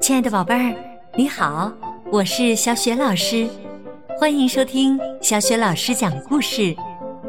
亲爱的宝贝儿，你好，我是小雪老师，欢迎收听小雪老师讲故事，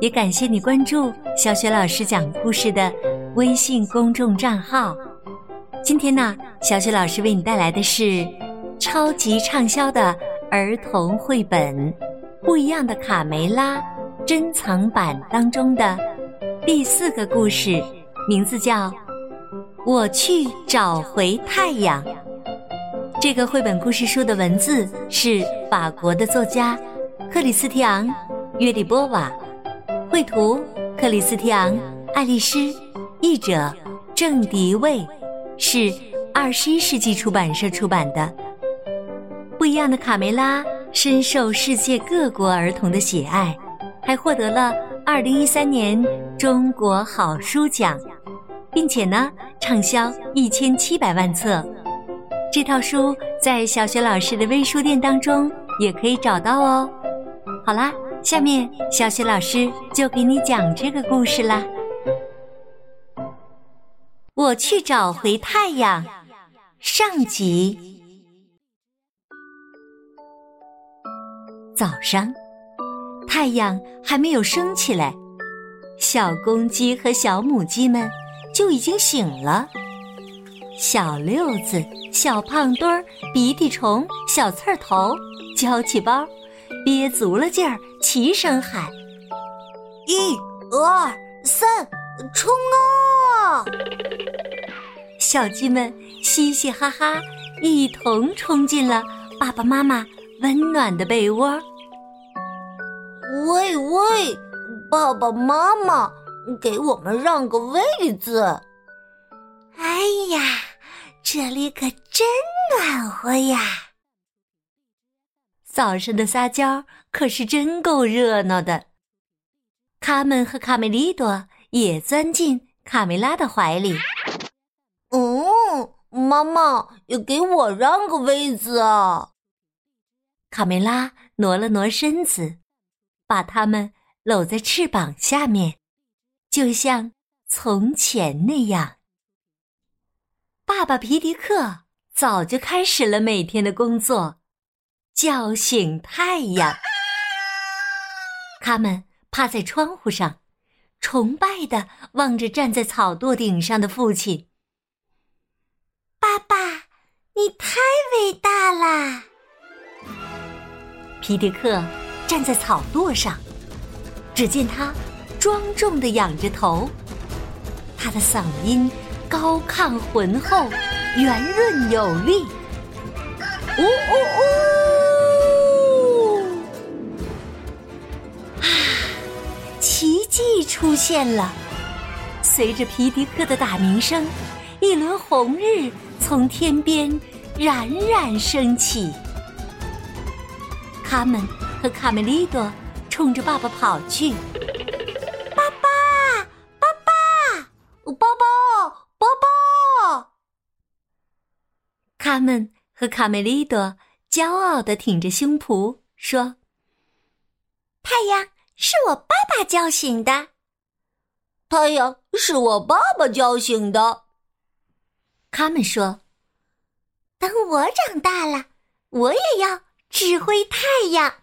也感谢你关注小雪老师讲故事的微信公众账号。今天呢，小雪老师为你带来的是超级畅销的儿童绘本《不一样的卡梅拉》珍藏版当中的第四个故事，名字叫《我去找回太阳》。这个绘本故事书的文字是法国的作家克里斯蒂昂·约里波瓦，绘图克里斯蒂昂·爱丽丝，译者郑迪卫，是二十一世纪出版社出版的。不一样的卡梅拉深受世界各国儿童的喜爱，还获得了二零一三年中国好书奖，并且呢畅销一千七百万册。这套书在小学老师的微书店当中也可以找到哦。好啦，下面小学老师就给你讲这个故事啦。我去找回太阳，上集。早上，太阳还没有升起来，小公鸡和小母鸡们就已经醒了。小六子、小胖墩儿、鼻涕虫、小刺头、娇气包，憋足了劲儿，齐声喊：“一、二、三，冲啊！”小鸡们嘻嘻哈哈，一同冲进了爸爸妈妈温暖的被窝。喂喂，爸爸妈妈，给我们让个位子！哎呀！这里可真暖和呀！早上的撒娇可是真够热闹的。卡门和卡梅利多也钻进卡梅拉的怀里。嗯，妈妈也给我让个位子啊！卡梅拉挪了挪身子，把他们搂在翅膀下面，就像从前那样。爸爸皮迪克早就开始了每天的工作，叫醒太阳。他们趴在窗户上，崇拜的望着站在草垛顶上的父亲。爸爸，你太伟大啦！皮迪克站在草垛上，只见他庄重的仰着头，他的嗓音。高亢浑厚，圆润有力。呜呜呜！啊，奇迹出现了！随着皮迪克的打鸣声，一轮红日从天边冉冉升起。卡门和卡梅利多冲着爸爸跑去。他们和卡梅利多骄傲的挺着胸脯说：“太阳是我爸爸叫醒的，太阳是我爸爸叫醒的。”他们说：“等我长大了，我也要指挥太阳。”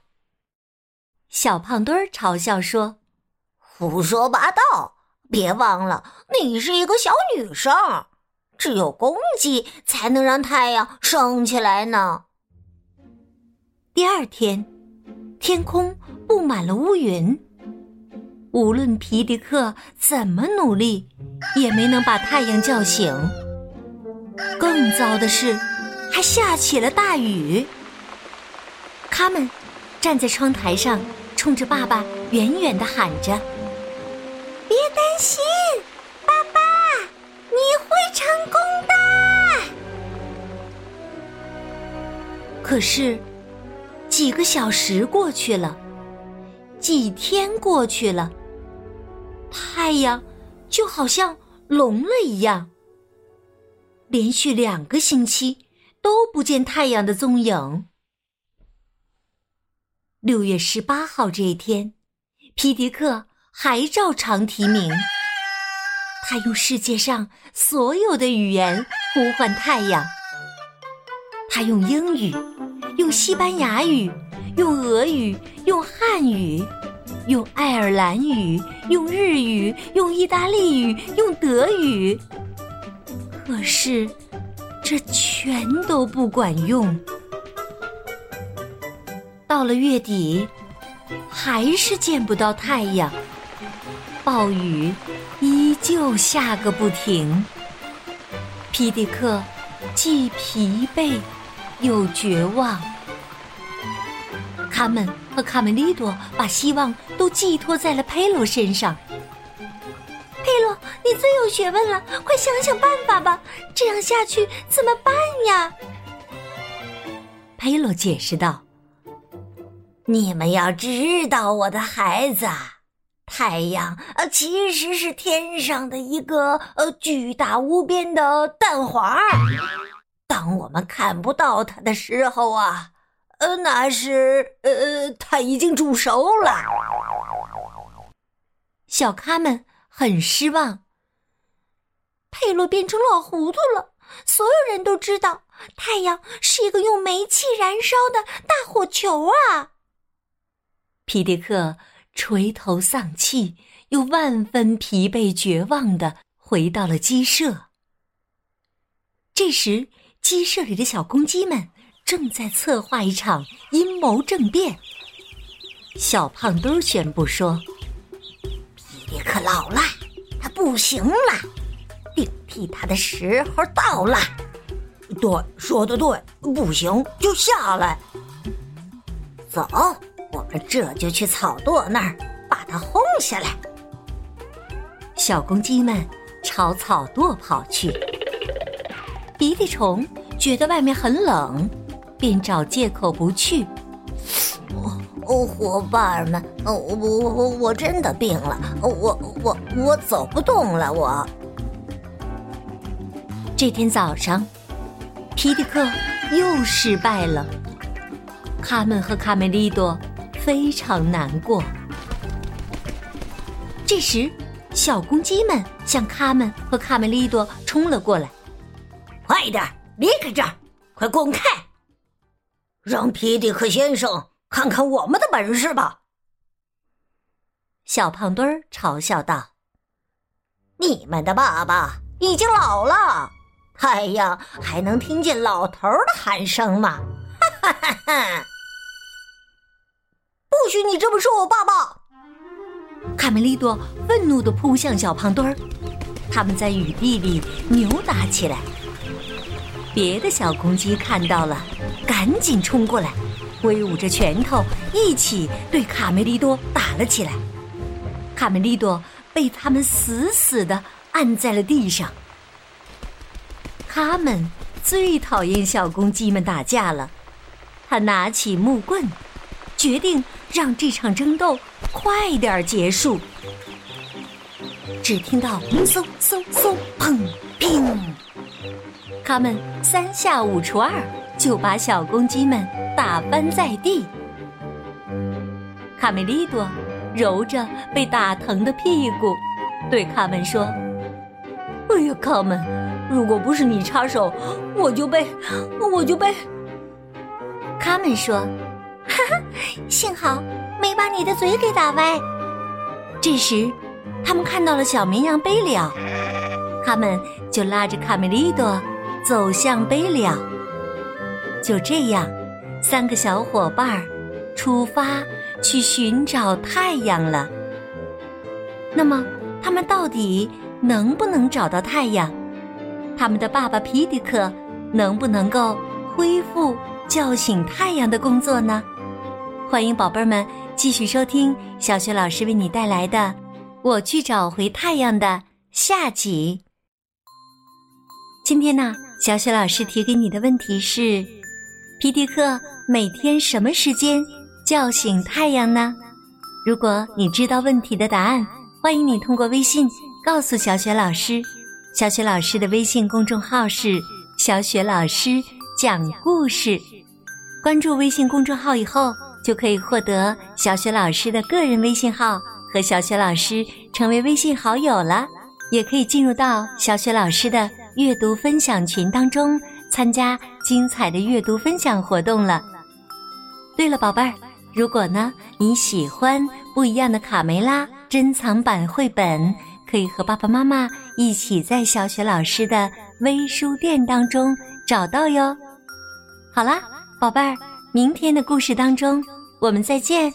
小胖墩儿嘲笑说：“胡说八道！别忘了，你是一个小女生。”只有公鸡才能让太阳升起来呢。第二天，天空布满了乌云，无论皮迪克怎么努力，也没能把太阳叫醒。更糟的是，还下起了大雨。他们站在窗台上，冲着爸爸远远的喊着：“别担心。”可是，几个小时过去了，几天过去了，太阳就好像聋了一样。连续两个星期都不见太阳的踪影。六月十八号这一天，皮迪克还照常提名。他用世界上所有的语言呼唤太阳。他用英语，用西班牙语，用俄语，用汉语，用爱尔兰语，用日语，用意大利语，用德语。可是，这全都不管用。到了月底，还是见不到太阳，暴雨依旧下个不停。皮迪克既疲惫又绝望。卡门和卡梅利多把希望都寄托在了佩罗身上。佩罗，你最有学问了，快想想办法吧！这样下去怎么办呀？佩罗解释道。你们要知道，我的孩子，太阳呃其实是天上的一个呃巨大无边的蛋黄。当我们看不到它的时候啊，呃，那是呃它已经煮熟了。小咖们很失望。佩洛变成老糊涂了。所有人都知道，太阳是一个用煤气燃烧的大火球啊。皮迪克垂头丧气，又万分疲惫绝望的回到了鸡舍。这时，鸡舍里的小公鸡们正在策划一场阴谋政变。小胖墩宣布说：“皮迪克老了，他不行了，顶替他的时候到了。”“对，说的对，不行就下来。”“走。”我们这就去草垛那儿把他轰下来。小公鸡们朝草垛跑去。鼻涕虫觉得外面很冷，便找借口不去。哦，伙伴们，我我我我真的病了，我我我走不动了。我这天早上，皮迪克又失败了。卡门和卡梅利多。非常难过。这时，小公鸡们向卡门和卡梅利多冲了过来。快点离开这儿！快滚开！让皮迪克先生看看我们的本事吧！小胖墩儿嘲笑道：“你们的爸爸已经老了，太阳还能听见老头的喊声吗？”哈哈哈哈！不许你这么说我爸爸！卡梅利多愤怒的扑向小胖墩儿，他们在雨地里扭打起来。别的小公鸡看到了，赶紧冲过来，挥舞着拳头，一起对卡梅利多打了起来。卡梅利多被他们死死的按在了地上。他们最讨厌小公鸡们打架了，他拿起木棍，决定。让这场争斗快点结束！只听到嗖嗖嗖，砰砰，他们三下五除二就把小公鸡们打翻在地。卡梅利多揉着被打疼的屁股，对卡门说：“哎呀，卡门，如果不是你插手，我就被我就被……”卡门说。哈哈，幸好没把你的嘴给打歪。这时，他们看到了小绵羊贝了，他们就拉着卡梅利多走向悲了。就这样，三个小伙伴儿出发去寻找太阳了。那么，他们到底能不能找到太阳？他们的爸爸皮迪克能不能够恢复叫醒太阳的工作呢？欢迎宝贝儿们继续收听小雪老师为你带来的《我去找回太阳》的下集。今天呢，小雪老师提给你的问题是：皮迪克每天什么时间叫醒太阳呢？如果你知道问题的答案，欢迎你通过微信告诉小雪老师。小雪老师的微信公众号是“小雪老师讲故事”。关注微信公众号以后。就可以获得小雪老师的个人微信号，和小雪老师成为微信好友了。也可以进入到小雪老师的阅读分享群当中，参加精彩的阅读分享活动了。对了，宝贝儿，如果呢你喜欢不一样的卡梅拉珍藏版绘本，可以和爸爸妈妈一起在小雪老师的微书店当中找到哟。好啦，宝贝儿，明天的故事当中我们再见。